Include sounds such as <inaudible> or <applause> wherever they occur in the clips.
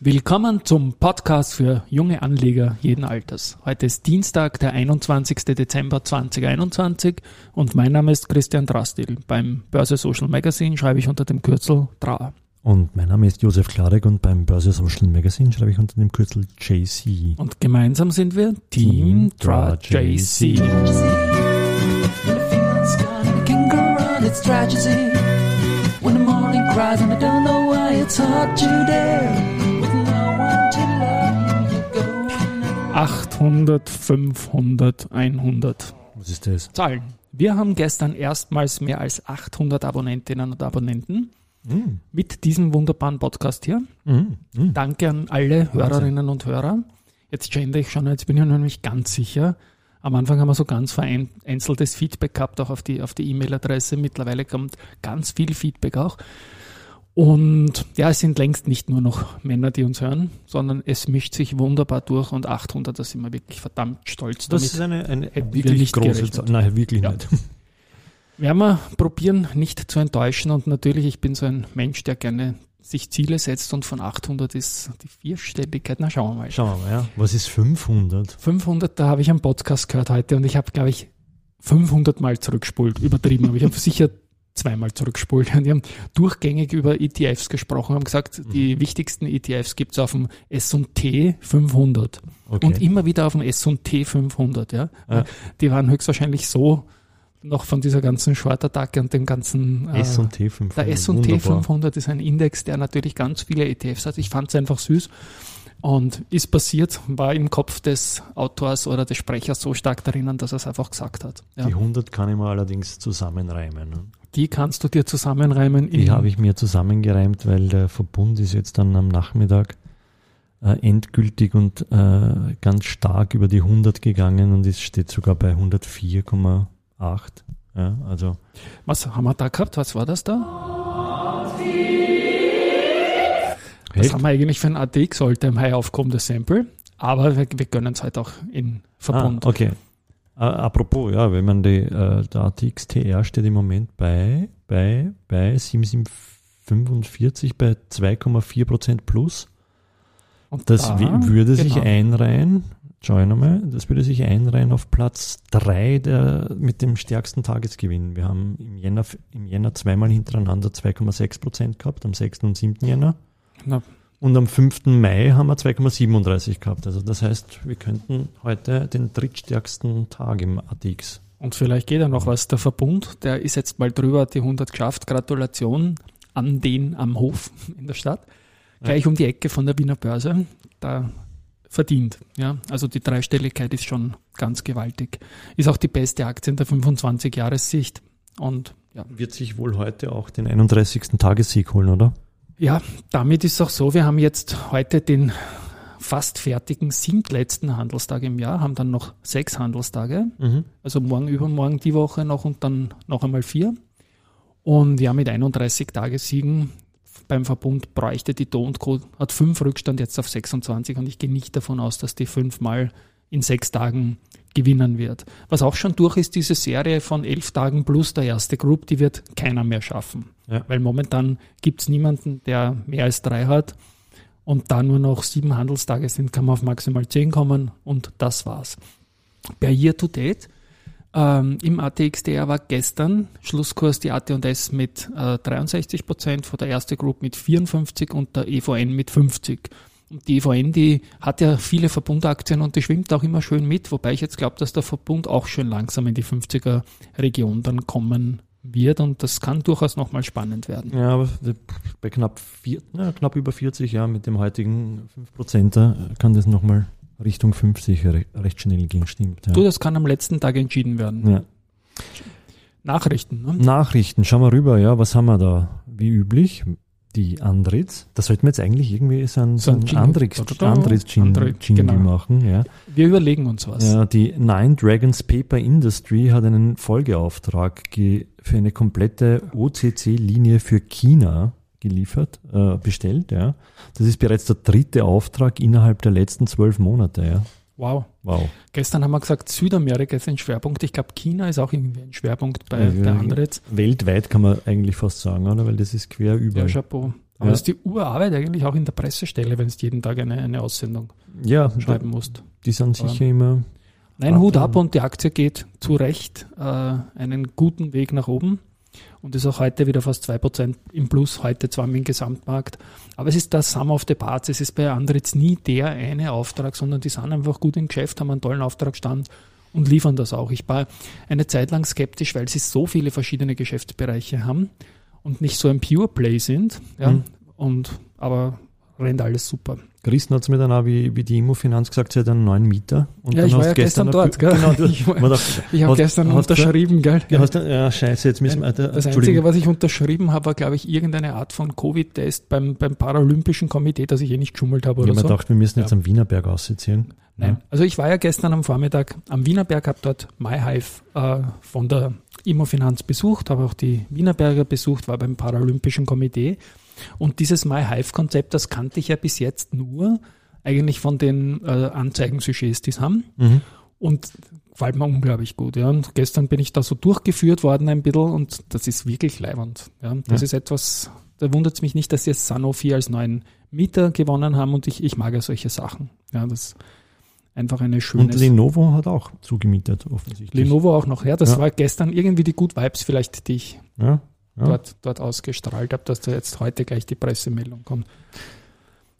Willkommen zum Podcast für junge Anleger jeden Alters. Heute ist Dienstag, der 21. Dezember 2021 und mein Name ist Christian Drastil. Beim Börse Social Magazine schreibe ich unter dem Kürzel DRA. Und mein Name ist Josef Klarek und beim Börse Social Magazine schreibe ich unter dem Kürzel JC. Und gemeinsam sind wir Team DRA JC. When 800, 500, 100. Was ist das? Zahlen. Wir haben gestern erstmals mehr als 800 Abonnentinnen und Abonnenten mm. mit diesem wunderbaren Podcast hier. Mm. Mm. Danke an alle Hörerinnen und Hörer. Jetzt gender ich schon, jetzt bin ich noch nicht ganz sicher. Am Anfang haben wir so ganz vereinzeltes Feedback gehabt, auch auf die auf die E-Mail-Adresse. Mittlerweile kommt ganz viel Feedback auch. Und ja, es sind längst nicht nur noch Männer, die uns hören, sondern es mischt sich wunderbar durch und 800, da sind wir wirklich verdammt stolz das ist eine, eine wirklich große Zahl. Nein, wirklich ja. nicht. <laughs> Werden wir probieren, nicht zu enttäuschen und natürlich, ich bin so ein Mensch, der gerne sich Ziele setzt und von 800 ist die Vierstelligkeit. Na, schauen wir mal. Schauen wir mal, ja. Was ist 500? 500, da habe ich einen Podcast gehört heute und ich habe, glaube ich, 500 Mal zurückspult, übertrieben, aber ich habe sicher zweimal zurückspult. <laughs> Die haben durchgängig über ETFs gesprochen, haben gesagt, mhm. die wichtigsten ETFs gibt es auf dem S&T 500 okay. und immer wieder auf dem S&T 500. Ja? ja. Die waren höchstwahrscheinlich so noch von dieser ganzen Short-Attacke und dem ganzen äh, S&T 500. Der S&T 500 ist ein Index, der natürlich ganz viele ETFs hat. Ich fand es einfach süß. Und ist passiert, war im Kopf des Autors oder des Sprechers so stark darin, dass er es einfach gesagt hat. Ja. Die 100 kann ich mir allerdings zusammenreimen. Die kannst du dir zusammenreimen? Die habe ich mir zusammengereimt, weil der Verbund ist jetzt dann am Nachmittag äh, endgültig und äh, ganz stark über die 100 gegangen und es steht sogar bei 104,8. Ja, also. Was haben wir da gehabt? Was war das da? Was haben wir eigentlich für ein ATX sollte im High aufkommendes Sample? Aber wir, wir gönnen es halt auch in Verbund. Ah, okay. Äh, apropos, ja, wenn man die, äh, der ATXTR steht im Moment bei, bei, bei 7745 bei 2,4 Prozent plus. Und das da, würde sich genau. einreihen, schau ich nochmal, das würde sich einreihen auf Platz 3 der, mit dem stärksten Tagesgewinn. Wir haben im Jänner, im Jänner zweimal hintereinander 2,6 Prozent gehabt, am 6. und 7. Jänner. Na, und am 5. Mai haben wir 2,37 gehabt. Also das heißt, wir könnten heute den drittstärksten Tag im ATX. Und vielleicht geht ja noch was. Der Verbund, der ist jetzt mal drüber, die 100 geschafft. Gratulation an den am Hof in der Stadt. Gleich ja. um die Ecke von der Wiener Börse. Da verdient. Ja, also die Dreistelligkeit ist schon ganz gewaltig. Ist auch die beste Aktie in der 25-Jahressicht. Und ja. Wird sich wohl heute auch den 31. Tagessieg holen, oder? Ja, damit ist es auch so, wir haben jetzt heute den fast fertigen siebtletzten Handelstag im Jahr, haben dann noch sechs Handelstage, mhm. also morgen, übermorgen die Woche noch und dann noch einmal vier. Und ja, mit 31 Tagessiegen beim Verbund bräuchte die Do Co. hat fünf Rückstand jetzt auf 26 und ich gehe nicht davon aus, dass die fünfmal in sechs Tagen gewinnen wird. Was auch schon durch ist, diese Serie von elf Tagen plus der erste Group, die wird keiner mehr schaffen. Ja. Weil momentan gibt es niemanden, der mehr als drei hat. Und da nur noch sieben Handelstage sind, kann man auf maximal zehn kommen und das war's. Per Year to Date ähm, im ATXDR war gestern Schlusskurs die AT&S mit äh, 63 Prozent, vor der erste Group mit 54 und der EVN mit 50. Und die EVN, die hat ja viele Verbundaktien und die schwimmt auch immer schön mit, wobei ich jetzt glaube, dass der Verbund auch schön langsam in die 50er Region dann kommen wird und das kann durchaus nochmal spannend werden. Ja, aber bei knapp, vier, na, knapp über 40 Jahren mit dem heutigen 5% kann das nochmal Richtung 50 recht schnell gehen, stimmt. Ja. Du, das kann am letzten Tag entschieden werden. Ja. Nachrichten. Ne? Nachrichten, schauen wir rüber, ja, was haben wir da? Wie üblich, die Andritz. Da sollten wir jetzt eigentlich irgendwie so ein, so ein Andritz, Andritz Jingle genau. machen. Ja. Wir überlegen uns was. Ja, die Nine Dragons Paper Industry hat einen Folgeauftrag für eine komplette OCC-Linie für China geliefert, äh, bestellt. Ja. Das ist bereits der dritte Auftrag innerhalb der letzten zwölf Monate. Ja. Wow. wow. Gestern haben wir gesagt, Südamerika ist ein Schwerpunkt. Ich glaube, China ist auch irgendwie ein Schwerpunkt bei, ja, bei Andritz. Weltweit kann man eigentlich fast sagen, oder? Weil das ist quer über. Ja, Chapeau. Aber das ist die Urarbeit eigentlich auch in der Pressestelle, wenn du jeden Tag eine, eine Aussendung Ja, schreiben musst. die sind sicher immer. Nein. Hut ab und die Aktie geht zu Recht äh, einen guten Weg nach oben und ist auch heute wieder fast 2% im Plus, heute zwar im Gesamtmarkt. Aber es ist der Sum of the Parts. Es ist bei Andritz nie der eine Auftrag, sondern die sind einfach gut im Geschäft, haben einen tollen Auftragsstand und liefern das auch. Ich war eine Zeit lang skeptisch, weil sie so viele verschiedene Geschäftsbereiche haben und nicht so ein Pure Play sind. Ja, Mhm. und, aber rennt alles super. Christen hat es mir dann auch, wie, wie die Immofinanz gesagt, sie hat einen neuen Mieter. Und Ja, dann ich war ja gestern ein dort, gell? Genau, <laughs> du, Ich war- man dachte, Ich habe gestern hast unterschrieben, gell? ja, hast ja, scheiße, jetzt müssen wir. Äh, Das. Einzige, was ich unterschrieben habe, war, glaube ich, irgendeine Art von Covid-Test beim, beim Paralympischen Komitee, dass ich eh nicht geschummelt habe Ich oder habe mir so. gedacht, wir müssen jetzt Ja. am Wienerberg ausziehen. Nein. Also ich war ja gestern am Vormittag am Wienerberg, habe dort MyHive äh, von der Immofinanz besucht, habe auch die Wienerberger besucht, war beim Paralympischen Komitee. Und dieses MyHive-Konzept, das kannte ich ja bis jetzt nur eigentlich von den äh, Anzeigensujets, die es haben. Mhm. Und gefällt mir unglaublich gut. Ja. Und gestern bin ich da so durchgeführt worden ein bisschen und das ist wirklich leibend. Ja. Das Ja. ist etwas, da wundert es mich nicht, dass sie jetzt Sanofi als neuen Mieter gewonnen haben und ich, ich mag ja solche Sachen. Ja, das ist einfach eine schöne Und Lenovo hat auch zugemietet, offensichtlich. Lenovo auch noch. Ja, das Ja. war gestern irgendwie die Good Vibes vielleicht, die ich Ja, ja. dort, dort ausgestrahlt habe, dass da jetzt heute gleich die Pressemeldung kommt.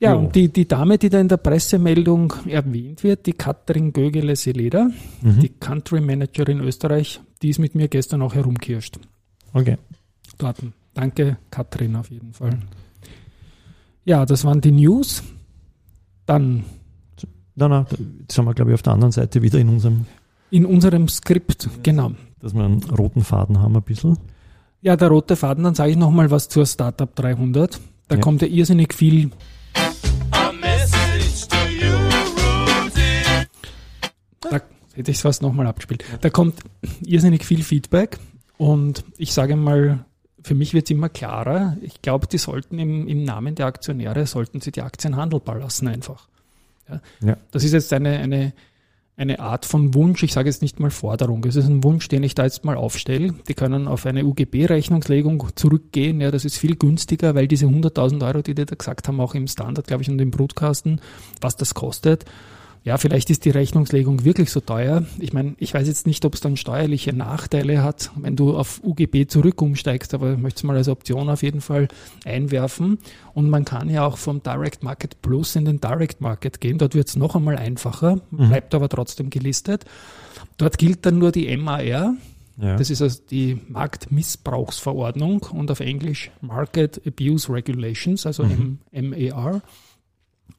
Ja, Jo. und die, die Dame, die da in der Pressemeldung erwähnt wird, die Katrin Gögele-Seleder, Mhm. die Country Managerin Österreich, die ist mit mir gestern auch herumkirscht. Okay. Dort. Danke, Katrin, auf jeden Fall. Ja, das waren die News. Dann na, da- jetzt sind wir, glaube ich, auf der anderen Seite wieder in unserem, in unserem Skript, genau. dass wir einen roten Faden haben ein bisschen. Ja, der rote Faden, dann sage ich nochmal was zur Startup 300. Da Ja. kommt ja irrsinnig viel. Da hätte ich es fast nochmal abgespielt. Da kommt irrsinnig viel Feedback und ich sage mal, für mich wird es immer klarer. Ich glaube, die sollten im, im Namen der Aktionäre, sollten sie die Aktien handelbar lassen einfach. Ja. Ja. Das ist jetzt eine, eine, eine Art von Wunsch, ich sage jetzt nicht mal Forderung, es ist ein Wunsch, den ich da jetzt mal aufstelle. Die können auf eine UGB-Rechnungslegung zurückgehen, ja, das ist viel günstiger, weil diese 100.000 Euro, die die da gesagt haben, auch im Standard, glaube ich, und im Broadcasten, was das kostet, ja, vielleicht ist die Rechnungslegung wirklich so teuer. Ich meine, ich weiß jetzt nicht, ob es dann steuerliche Nachteile hat, wenn du auf UGB zurück umsteigst, aber ich möchte es mal als Option auf jeden Fall einwerfen. Und man kann ja auch vom Direct Market Plus in den Direct Market gehen. Dort wird es noch einmal einfacher, bleibt aber trotzdem gelistet. Dort gilt dann nur die MAR, Ja. das ist also die Marktmissbrauchsverordnung und auf Englisch Market Abuse Regulations, also Mhm. MAR.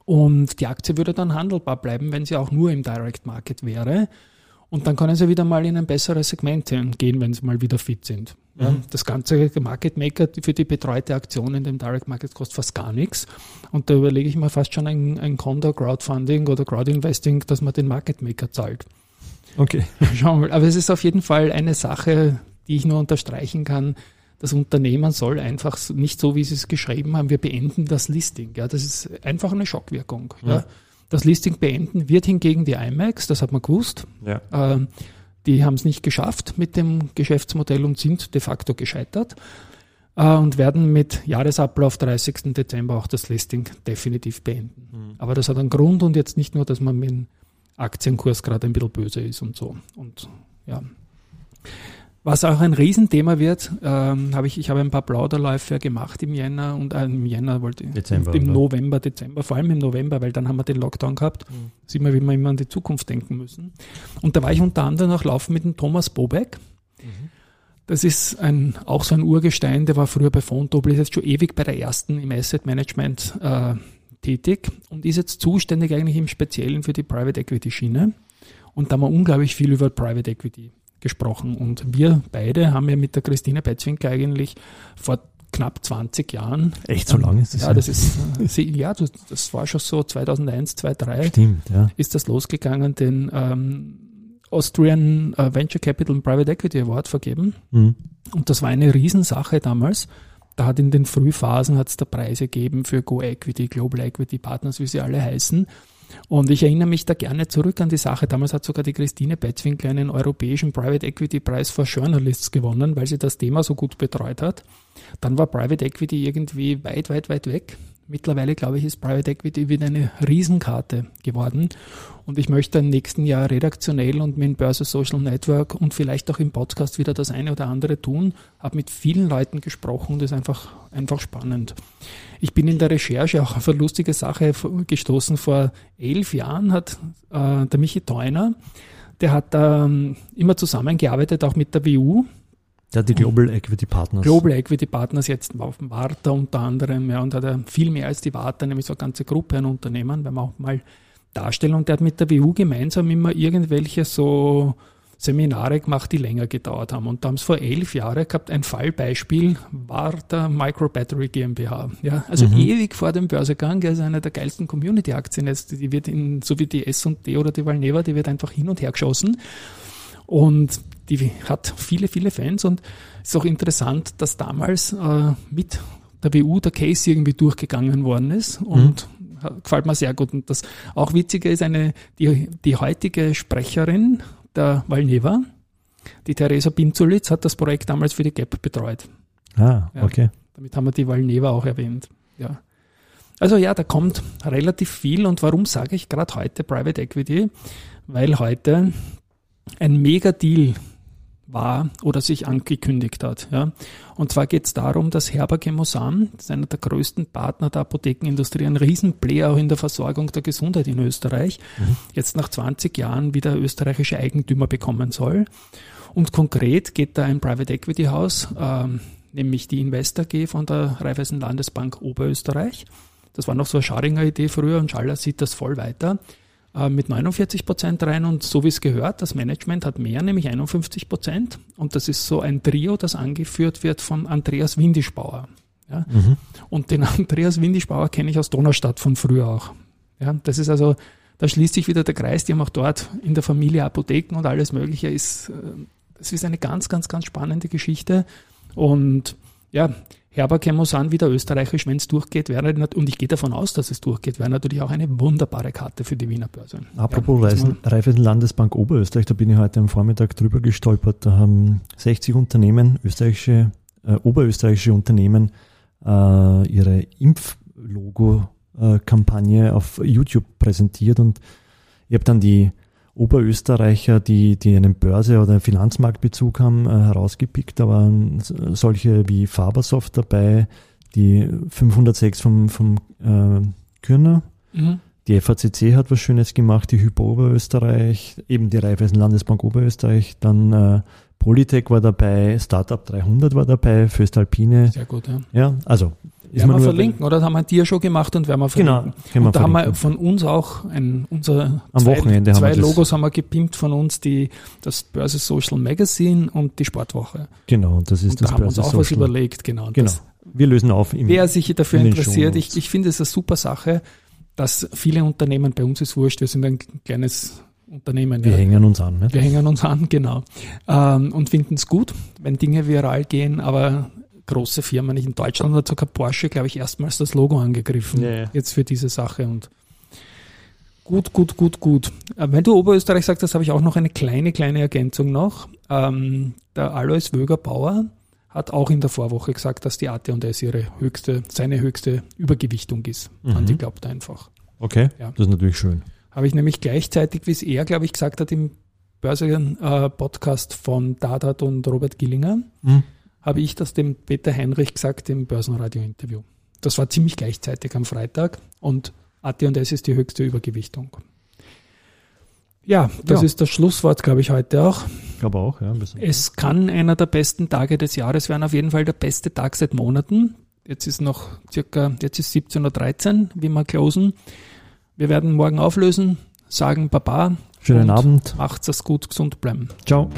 Und die Aktie würde dann handelbar bleiben, wenn sie auch nur im Direct Market wäre. Und dann können sie wieder mal in ein besseres Segment gehen, wenn sie mal wieder fit sind. Ja, Mhm. das ganze Market Maker für die betreute Aktion in dem Direct Market kostet fast gar nichts. Und da überlege ich mir fast schon ein, ein Condor Crowdfunding oder Crowdinvesting, dass man den Market Maker zahlt. Okay. <laughs> Schauen wir mal. Aber es ist auf jeden Fall eine Sache, die ich nur unterstreichen kann. Das Unternehmen soll einfach nicht so, wie sie es geschrieben haben, wir beenden das Listing. Ja, das ist einfach eine Schockwirkung. Ja. Ja. Das Listing beenden wird hingegen die IMAX, das hat man gewusst. Ja. Ähm, die haben es nicht geschafft mit dem Geschäftsmodell und sind de facto gescheitert äh, und werden mit Jahresablauf 30. Dezember auch das Listing definitiv beenden. Mhm. Aber das hat einen Grund und jetzt nicht nur, dass man mit dem Aktienkurs gerade ein bisschen böse ist und so. Und ja. Was auch ein Riesenthema wird, ähm, habe ich, ich habe ein paar Plauderläufe gemacht im Jänner und äh, im Jänner wollte ich, Dezember, im oder? November, Dezember, vor allem im November, weil dann haben wir den Lockdown gehabt. Mhm. Sieht man, wie wir immer an die Zukunft denken müssen. Und da war ich unter anderem auch laufen mit dem Thomas Bobeck. Das ist ein, auch so ein Urgestein, der war früher bei Fontobel, ist jetzt schon ewig bei der ersten im Asset Management äh, tätig und ist jetzt zuständig eigentlich im Speziellen für die Private Equity Schiene. Und da haben wir unglaublich viel über Private Equity gesprochen. Und wir beide haben ja mit der Christine Betzwinkel eigentlich vor knapp 20 Jahren. Echt so lange ist das? Ja, das ist, sie, ja, das, war schon so 2001, 2003 Stimmt, ja. ist das losgegangen, den ähm, Austrian äh, Venture Capital and Private Equity Award vergeben. Mhm. Und das war eine Riesensache damals. Da hat in den Frühphasen hat es da Preise gegeben für Go Equity, Global Equity Partners, wie sie alle heißen. Und ich erinnere mich da gerne zurück an die Sache. Damals hat sogar die Christine Betzwinkler einen europäischen Private Equity Prize for Journalists gewonnen, weil sie das Thema so gut betreut hat. Dann war Private Equity irgendwie weit, weit, weit weg. Mittlerweile, glaube ich, ist Private Equity wieder eine Riesenkarte geworden. Und ich möchte im nächsten Jahr redaktionell und mit dem Börse Social Network und vielleicht auch im Podcast wieder das eine oder andere tun. Habe mit vielen Leuten gesprochen und ist einfach, einfach spannend. Ich bin in der Recherche auch auf eine lustige Sache gestoßen. Vor elf Jahren hat äh, der Michi Theuner, der hat ähm, immer zusammengearbeitet, auch mit der WU, Ja, die Global Equity Partners. Global Equity Partners jetzt auf dem Warta unter anderem, ja, und hat er viel mehr als die Warta, nämlich so eine ganze Gruppe an Unternehmen, wenn man auch mal darstellen. Und der hat mit der WU gemeinsam immer irgendwelche so Seminare gemacht, die länger gedauert haben. Und da haben es vor elf Jahren gehabt, ein Fallbeispiel war der Micro Battery GmbH. Ja, also ewig vor dem Börsegang, ist eine der geilsten Community-Aktien jetzt, die wird in, so wie die S&D oder die Valneva, die wird einfach hin und her geschossen. Und die hat viele, viele Fans und ist auch interessant, dass damals äh, mit der WU der Case irgendwie durchgegangen worden ist und gefällt mir sehr gut. Und das auch Witzige ist eine, die, die heutige Sprecherin der Valneva, die Theresa Binzulitz, hat das Projekt damals für die GAP betreut. Ah, Ja. okay. Damit haben wir die Valneva auch erwähnt. Ja. Also ja, da kommt relativ viel. Und warum sage ich gerade heute Private Equity? Weil heute ein Mega-Deal war oder sich angekündigt hat. Ja. Und zwar geht es darum, dass Herberge Mosan, einer der größten Partner der Apothekenindustrie, ein Riesenplayer auch in der Versorgung der Gesundheit in Österreich, jetzt nach 20 Jahren wieder österreichische Eigentümer bekommen soll. Und konkret geht da ein Private Equity Haus, ähm, nämlich die Investor G von der Raiffeisen Landesbank Oberösterreich. Das war noch so eine Scharinger Idee früher und Schaller sieht das voll weiter äh, mit 49 Prozent rein und so wie es gehört, das Management hat mehr, nämlich 51 Prozent und das ist so ein Trio, das angeführt wird von Andreas Windischbauer. Ja? Und den <laughs> Andreas Windischbauer kenne ich aus Donaustadt von früher auch. Ja? Das ist also, da schließt sich wieder der Kreis, die haben auch dort in der Familie Apotheken und alles Mögliche ist, äh, das ist eine ganz, ganz, ganz spannende Geschichte und ja, Herber muss an, wieder österreichisch, wenn es durchgeht, wäre, und ich gehe davon aus, dass es durchgeht, wäre natürlich auch eine wunderbare Karte für die Wiener Börse. Apropos Ja, Reisen, Raiffeisen Landesbank Oberösterreich, da bin ich heute am Vormittag drüber gestolpert. Da haben 60 Unternehmen, österreichische, äh, oberösterreichische Unternehmen, äh, ihre Impflogo-Kampagne auf YouTube präsentiert und ich habe dann die Oberösterreicher, die, die einen Börse- oder Finanzmarktbezug haben, äh, herausgepickt. Da waren solche wie Fabersoft dabei, die 506 vom, vom äh, Kürner, Mhm. die FACC hat was Schönes gemacht, die Hypo Oberösterreich, eben die Raiffeisen Landesbank Oberösterreich, dann äh, Polytech war dabei, Startup 300 war dabei, Föstalpine. Sehr gut, ja. Ja, also ist Werden wir verlinken, oder? Das haben wir dir schon gemacht und werden wir Genau, verlinken. wir und da haben wir verlinken. von uns auch ein, unser Am zwei, Wochenende haben zwei wir das- Logos haben wir gepimpt von uns, die, das Börse Social Magazine und die Sportwoche. Genau, das ist Und da das haben wir uns Börse auch was Social. überlegt, genau. Und Genau. Das, Wir lösen auf im wer sich dafür in interessiert, ich, ich finde es eine super Sache, dass viele Unternehmen, bei uns ist wurscht, wir sind ein kleines Unternehmen. Wir ja. hängen uns an. Ne? Wir hängen uns an, genau. Ähm, und finden es gut, wenn Dinge viral gehen, aber große Firmen, nicht in Deutschland hat sogar Porsche, glaube ich, erstmals das Logo angegriffen. Ja. Jetzt für diese Sache und gut, gut, gut, gut. Äh, Wenn du Oberösterreich sagst, das habe ich auch noch eine kleine, kleine Ergänzung noch. Ähm, der Alois Wöger-Bauer hat auch in der Vorwoche gesagt, dass die AT&S ihre höchste, seine höchste Übergewichtung ist. Mhm. An die glaubt einfach. Okay, Ja. das ist natürlich schön. Habe ich nämlich gleichzeitig, wie es er, glaube ich, gesagt hat im Börsen-Podcast von Dadat und Robert Gillinger, Mhm. Habe ich das dem Peter Heinrich gesagt im Börsenradio-Interview. Das war ziemlich gleichzeitig am Freitag und AT&S ist die höchste Übergewichtung. Ja, das Ja. ist das Schlusswort, glaube ich, heute auch. Ich glaube auch, ja. ein bisschen. Es kann einer der besten Tage des Jahres werden, auf jeden Fall der beste Tag seit Monaten. Jetzt ist noch circa, jetzt ist 17.13 Uhr, wie wir closen. Wir werden morgen auflösen, sagen Baba. Schönen Abend. Macht's es gut, gesund bleiben. Ciao.